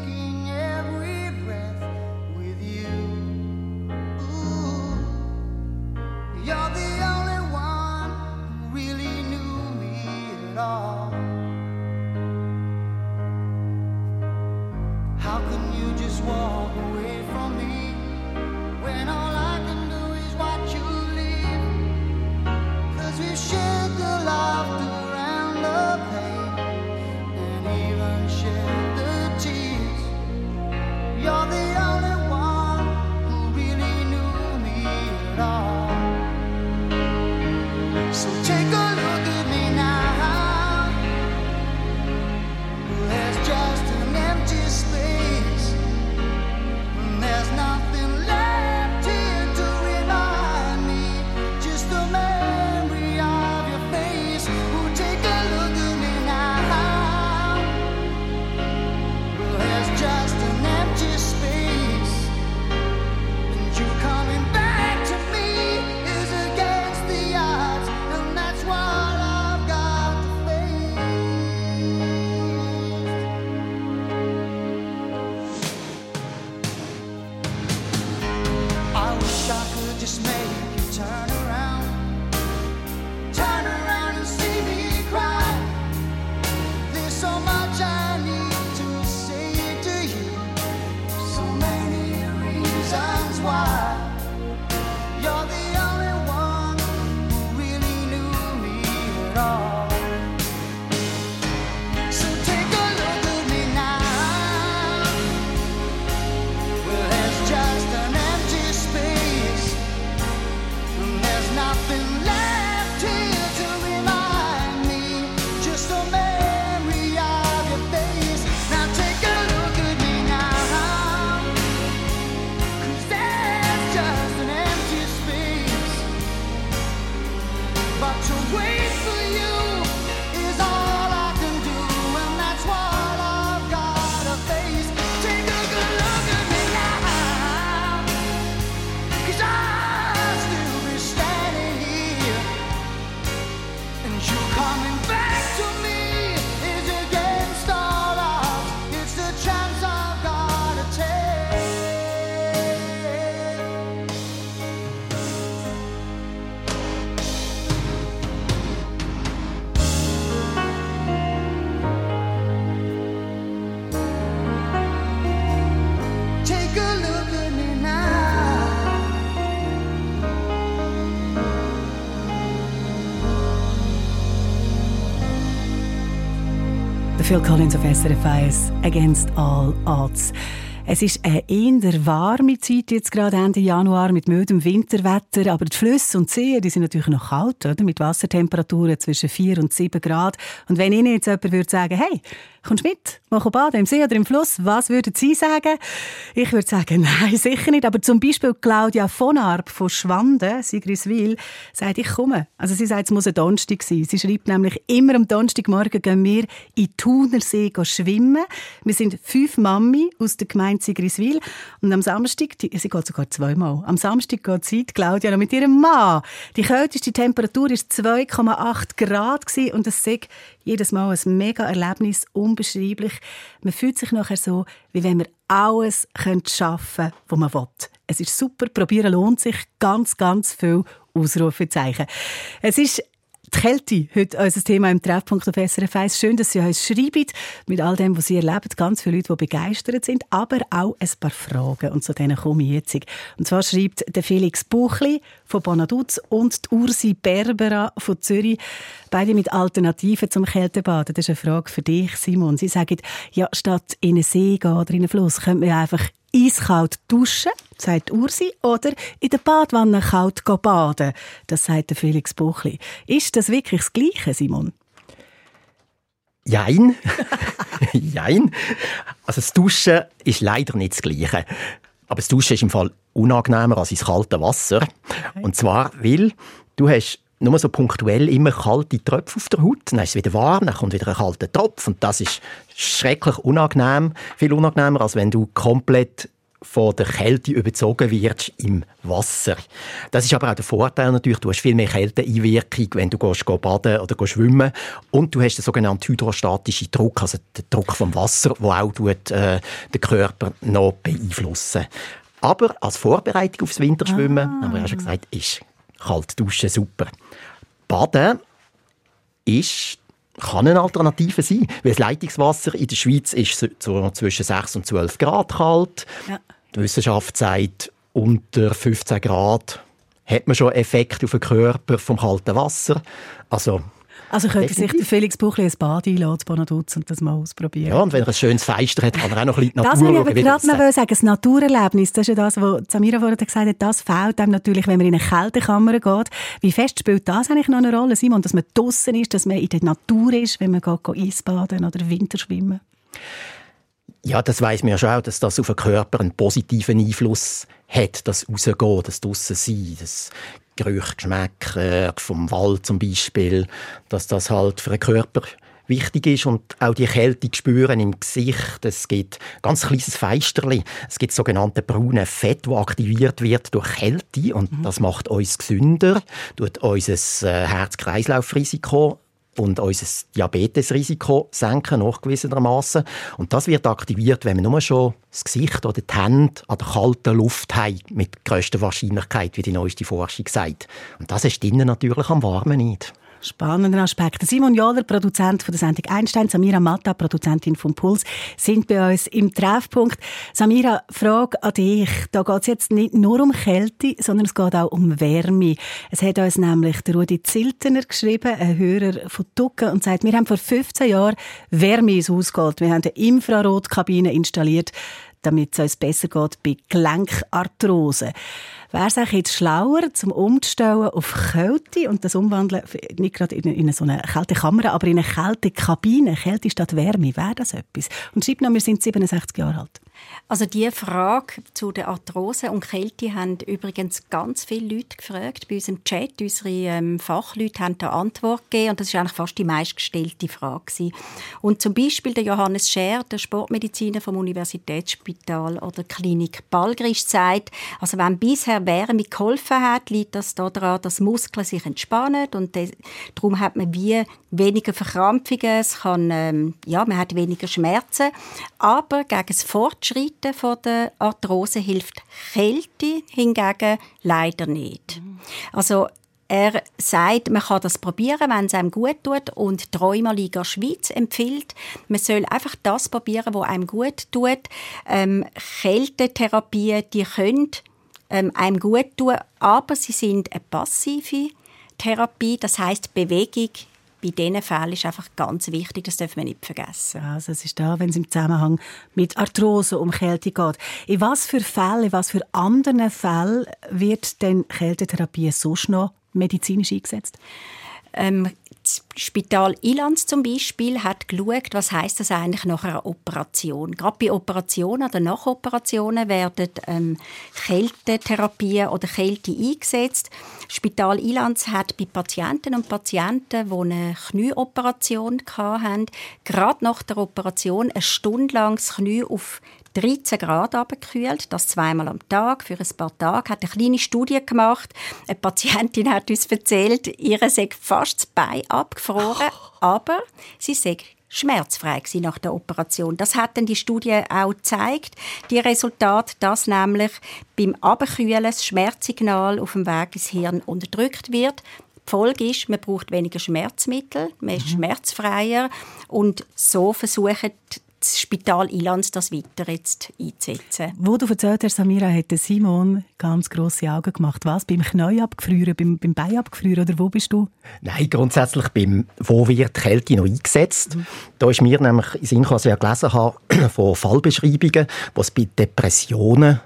Phil Collins SRF 1 «Against All Odds». Es ist eine eher warme Zeit, jetzt gerade Ende Januar, mit mildem Winterwetter. Aber die Flüsse und Seen die sind natürlich noch kalt, oder? mit Wassertemperaturen zwischen 4 und 7 Grad. Und wenn Ihnen jetzt jemand würde sagen, hey, kommst mit, mach baden im See oder im Fluss, was würden Sie sagen? Ich würde sagen, nein, sicher nicht. Aber zum Beispiel Claudia von Arp von Schwanden, Sigriswil, sagt, ich komme. Also sie sagt, es muss ein Donnerstag sein. Sie schreibt nämlich, immer am Donnerstagmorgen gehen wir in Thunersee schwimmen. Wir sind fünf Mami aus der Gemeinde Sigriswil. Und am Samstag, die, sie geht sogar zweimal, am Samstag geht sie, die Claudia, noch mit ihrem Mann. Die kälteste Temperatur war 2,8 Grad gewesen und es ist jedes Mal ein mega Erlebnis, unbeschreiblich. Man fühlt sich nachher so, wie wenn man alles schaffen könnte, was man will. Es ist super, probieren lohnt sich, ganz, ganz viel Ausrufezeichen. Es ist die Kälte, heute unser Thema im Treffpunkt auf SRF 1. Schön, dass Sie uns schreiben, mit all dem, was Sie erleben. Ganz viele Leute, die begeistert sind, aber auch ein paar Fragen. Und zu denen komme ich jetzt. Und zwar schreibt der Felix Buchli von Bonaduz und die Ursi Berbera von Zürich, beide mit Alternativen zum Kältebaden. Das ist eine Frage für dich, Simon. Sie sagen, ja, statt in einen See gehen oder in einen Fluss, könnte man einfach eiskalt duschen, sagt Ursi, oder in der Badwanne kalt baden, das sagt der Felix Buchli. Ist das wirklich das Gleiche, Simon? Jein. Jein. Also das Duschen ist leider nicht das Gleiche. Aber das Duschen ist im Fall unangenehmer als ins kalte Wasser. Und zwar, weil du hast nur so punktuell immer kalte Tröpfe auf der Haut, dann ist es wieder warm, dann kommt wieder ein kalter Tropf und das ist schrecklich unangenehm, viel unangenehmer, als wenn du komplett von der Kälte überzogen wirst im Wasser. Das ist aber auch der Vorteil natürlich, du hast viel mehr Kälteeinwirkung, wenn du gehst, gehst baden oder gehst schwimmen und du hast den sogenannten hydrostatischen Druck, also den Druck vom Wasser, der auch tut, äh, den Körper noch beeinflussen. Aber als Vorbereitung aufs Winterschwimmen, Ah. haben wir ja schon gesagt, ist kalt duschen super. Baden ist kann eine Alternative sein, weil das Leitungswasser in der Schweiz ist so- zwischen 6 und 12 Grad kalt. Ja. Die Wissenschaft sagt, unter 15 Grad hat man schon Effekt auf den Körper vom kalten Wasser. Also, Also könnte sich der Felix Buchli ein Bad einladen, Bonaduz, und das mal ausprobieren. ja, und wenn er ein schönes Feister hat, kann er auch noch ein bisschen die Das Natur will ich aber gerade noch sagen. Das Naturerlebnis, das ist ja das, was Samira vorhin gesagt hat, das fehlt einem natürlich, wenn man in eine Kältekammer geht. Wie fest spielt das eigentlich noch eine Rolle, Simon, dass man draußen ist, dass man in der Natur ist, wenn man geht, geht Eisbaden oder Winterschwimmen? Ja, das weiß man ja schon auch, dass das auf den Körper einen positiven Einfluss hat, das Rausgehen, das draussen sein, das Gerüche, Geschmäcker vom Wald zum Beispiel, dass das halt für den Körper wichtig ist und auch die Kälte spüren im Gesicht. Es gibt ganz kleines Feisterli. Es gibt sogenannte braune Fett, das aktiviert wird durch Kälte und das macht uns gesünder, tut unser äh, Herz-Kreislauf-Risiko und unser Diabetesrisiko senken, nachgewiesenermaßen. Und das wird aktiviert, wenn wir nur schon das Gesicht oder die Hände an der kalten Luft haben, mit größter Wahrscheinlichkeit, wie die neueste Forschung sagt. Und das ist innen natürlich am Warmen nicht. Spannender Aspekt. Simon Joller, Produzent von der Sendung Einstein, Samira Matta, Produzentin vom Puls, sind bei uns im Treffpunkt. Samira, Frage an dich. Da geht es jetzt nicht nur um Kälte, sondern es geht auch um Wärme. Es hat uns nämlich der Rudi Ziltener geschrieben, ein Hörer von Ducken, und sagt, wir haben vor 15 Jahren Wärme ins Haus geholt. Wir haben eine Infrarotkabine installiert, damit es uns besser geht bei Gelenkarthrose. Wäre es eigentlich jetzt schlauer, zum Umzustellen auf Kälte und das umwandeln, nicht gerade in, in so eine kalte Kamera, aber in eine kalte Kabine, Kälte statt Wärme, wäre das etwas? Und schreibt noch, wir sind 67 Jahre alt. Also die Frage zu der Arthrose und Kälte haben übrigens ganz viele Leute gefragt. Bei uns im Chat, unsere ähm, Fachleute haben da Antwort gegeben und das ist eigentlich fast die meistgestellte Frage. Gewesen. Und zum Beispiel der Johannes Scher, der Sportmediziner vom Universitätsspital oder Klinik Balgrisch, sagt, also wenn bisher Wärme geholfen hat, liegt das daran, dass Muskeln sich entspannen und darum hat man wie weniger Verkrampfungen, es kann, ähm, ja, man hat weniger Schmerzen, aber gegen das Fortschreiten von der Arthrose hilft Kälte hingegen leider nicht. Also er sagt, man kann das probieren, wenn es einem gut tut. Und die Rheumaliga Schweiz empfiehlt, man soll einfach das probieren, was einem gut tut. Ähm, Kältetherapien, die können ähm, einem gut tun, aber sie sind eine passive Therapie. Das heißt, Bewegung bei diesen Fällen ist einfach ganz wichtig, das dürfen wir nicht vergessen. Also es ist da, wenn es im Zusammenhang mit Arthrose um Kälte geht. In was für Fällen, in was für anderen Fällen wird denn Kältetherapie sonst noch medizinisch eingesetzt? Ähm, das Spital Ilanz zum Beispiel hat geschaut, was heißt das eigentlich nach einer Operation. Gerade bei Operationen oder Nachoperationen werden ähm, Kältetherapien oder Kälte eingesetzt. Das Spital Ilanz hat bei Patienten und Patienten, die eine Knieoperation hatten, gerade nach der Operation eine Stunde lang das Knie auf 13 Grad abgekühlt, das zweimal am Tag für ein paar Tage. Hat eine kleine Studie gemacht. Eine Patientin hat uns erzählt, ihre sei fast das Bein abgefroren, aber sie sei schmerzfrei nach der Operation. Das hat dann die Studie auch gezeigt, die Resultate, dass nämlich beim Abkühlen das Schmerzsignal auf dem Weg ins Hirn unterdrückt wird. Die Folge ist, man braucht weniger Schmerzmittel, man ist mhm. schmerzfreier und so versuchen das Spital Ilanz das weiter jetzt einzusetzen. Wo du erzählt hast, Samira, hat Simon ganz grosse Augen gemacht. Was? Beim Knie abgefrieren, beim, beim Bein abgefrieren oder wo bist du? Nein, grundsätzlich beim «Wo wird Kälte noch eingesetzt?» mhm. Da ist mir nämlich in Sinn was ich gelesen habe, von Fallbeschreibungen, wo es bei Depressionen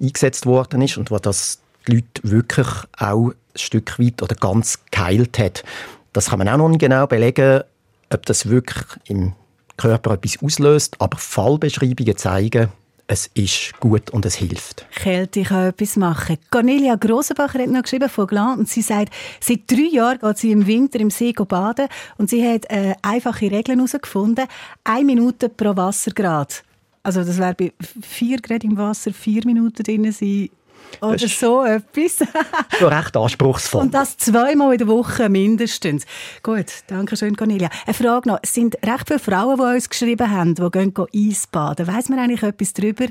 eingesetzt worden ist und wo das die Leute wirklich auch ein Stück weit oder ganz geheilt hat. Das kann man auch noch nicht genau belegen, ob das wirklich im Körper etwas auslöst, aber Fallbeschreibungen zeigen, es ist gut und es hilft. Kälte kann etwas machen. Cornelia Grossenbacher hat noch geschrieben von Glan und sie sagt, seit drei Jahren geht sie im Winter im See baden und sie hat äh, einfache Regeln herausgefunden. Eine Minute pro Wassergrad. Also das wäre bei vier Grad im Wasser vier Minuten drin sein oder so etwas. so recht anspruchsvoll. Und das zweimal in der Woche mindestens. Gut, danke schön, Cornelia. Eine Frage noch. Es sind recht viele Frauen, die uns geschrieben haben, die gehen Eisbaden. Weiss man eigentlich etwas darüber,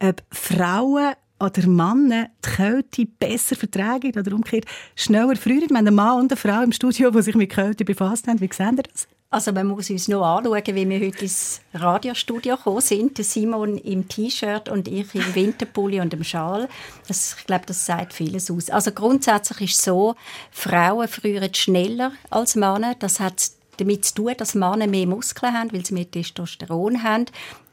ob Frauen oder Männer die Kälte besser vertragen oder umgekehrt schneller früher? Wir haben einen Mann und eine Frau im Studio, die sich mit Kälte befasst haben. Wie sehen Sie das? Also man muss uns noch anschauen, wie wir heute ins Radiostudio gekommen sind. Simon im T-Shirt und ich im Winterpulli und im Schal. Das, ich glaube, das sagt vieles aus. Also grundsätzlich ist es so, Frauen frieren schneller als Männer. Das hat damit zu tun, dass Männer mehr Muskeln haben, weil sie mehr Testosteron haben.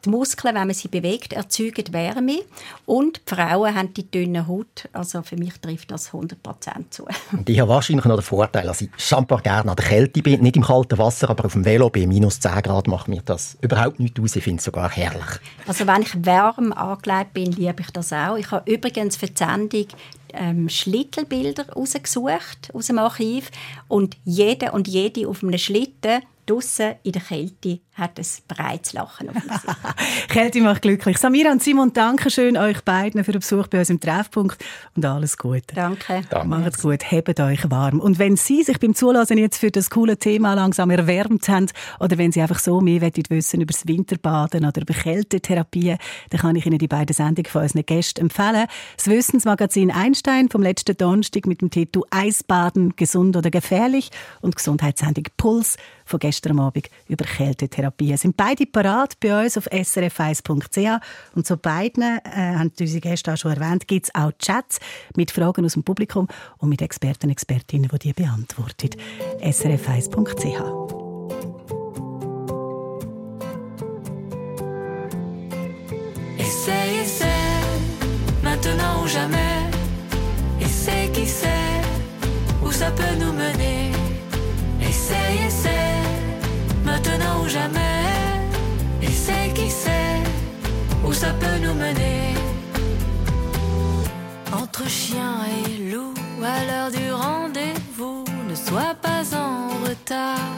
Die Muskeln, wenn man sie bewegt, erzeugen Wärme. Und die Frauen haben die dünne Haut. Also für mich trifft das 100% zu. Und ich habe wahrscheinlich noch den Vorteil, dass ich schon gerne an der Kälte bin. Nicht im kalten Wasser, aber auf dem Velo bei minus 10 Grad macht mir das überhaupt nicht aus. Ich finde es sogar herrlich. Also wenn ich warm angelegt bin, liebe ich das auch. Ich habe übrigens für die Sendung ähm, Schlittelbilder rausgesucht aus dem Archiv und jede und jede auf einem Schlitten draussen in der Kälte hat es bereits Lachen auf dem Gesicht. Kälte macht glücklich. Samira und Simon, danke schön euch beiden für den Besuch bei uns im Treffpunkt und alles Gute. Danke. Macht's gut, hebt euch warm. Und wenn Sie sich beim Zulassen jetzt für das coole Thema langsam erwärmt haben oder wenn Sie einfach so mehr wollen wissen über das Winterbaden oder über Kältetherapie, dann kann ich Ihnen die beiden Sendungen von unseren Gästen empfehlen. Das Wissensmagazin Einstein vom letzten Donnerstag mit dem Titel Eisbaden, gesund oder gefährlich und Gesundheitssendung Puls von gestern Abend über Kältetherapie. Sind beide parat bei uns auf srf1.ch und zu beiden, äh, haben unsere Gäste auch schon erwähnt, gibt es auch Chats mit Fragen aus dem Publikum und mit Experten und Expertinnen, die die beantworten. srf1.ch Essaye, essaie, maintenant ou jamais. Essaye qui sait où ça peut nous où ça peut nous mener. Entre chien et loup, à l'heure du rendez-vous, ne sois pas en retard.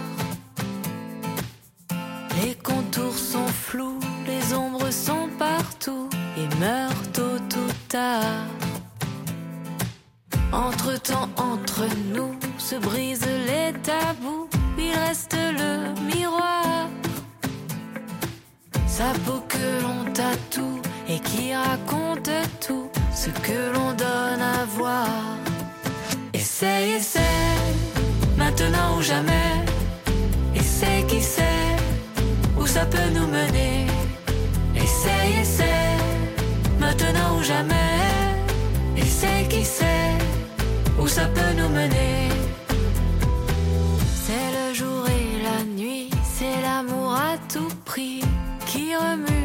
Les contours sont flous, les ombres sont partout et meurent tôt ou tard. Entre temps, entre nous, se brisent les tabous, il reste le miroir. Sa peau que tatoue et qui raconte tout ce que l'on donne à voir. Essaye, essaye, maintenant ou jamais. Essaye qui sait où ça peut nous mener. Essaye, essaie, maintenant ou jamais. Essaye qui sait où ça peut nous mener. C'est le jour et la nuit, c'est l'amour à tout prix qui remue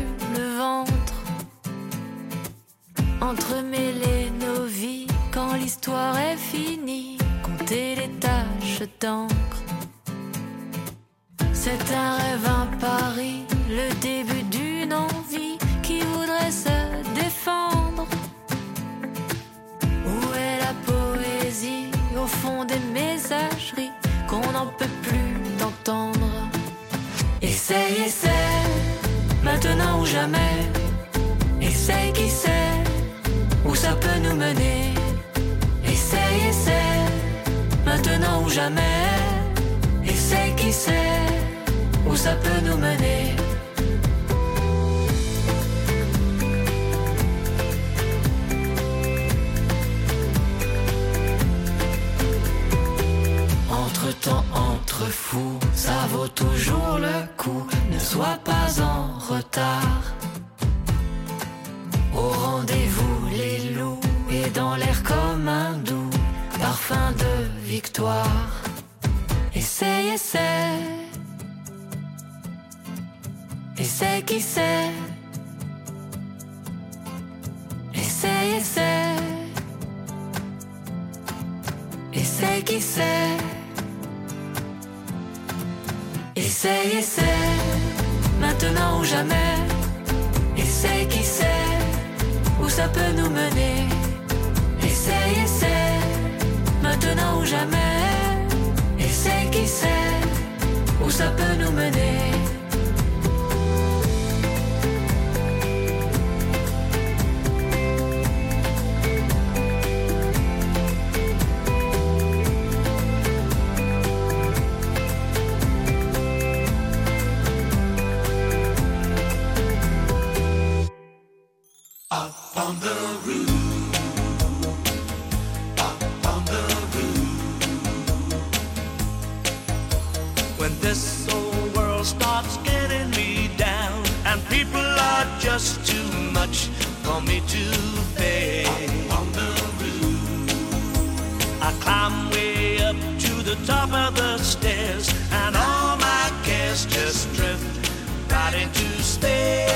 Entremêler nos vies quand l'histoire est finie, compter les taches d'encre. C'est un rêve, un pari, le début d'une envie qui voudrait se défendre. Où est la poésie au fond des messageries qu'on n'en peut plus d'entendre? Essaye, essaie, maintenant ou jamais. Essaye qui sait? Où ça peut nous mener. Essaye, essaie, maintenant ou jamais. Essaye qui sait où ça peut nous mener. Entre temps, entre fous, ça vaut toujours le coup. Ne sois pas en retard. Au rendez-vous, dans l'air comme un doux parfum de victoire. Essaye, essaie. Essaye qui sait. Essaye, essaie. Essaye qui sait. Essaye, essaie. Maintenant ou jamais. Essaye qui sait où ça peut nous mener. Essaye, essaie. Maintenant ou jamais. Essaye qui sait où ça peut nous mener. Up on the roof. Top of the stairs, and all my cares just drift right into space.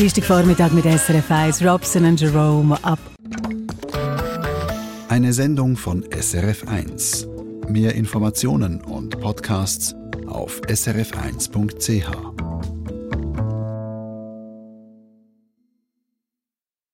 Dienstagvormittag mit SRF 1, Robson und Jerome ab. Eine Sendung von SRF 1. Mehr Informationen und Podcasts auf srf1.ch.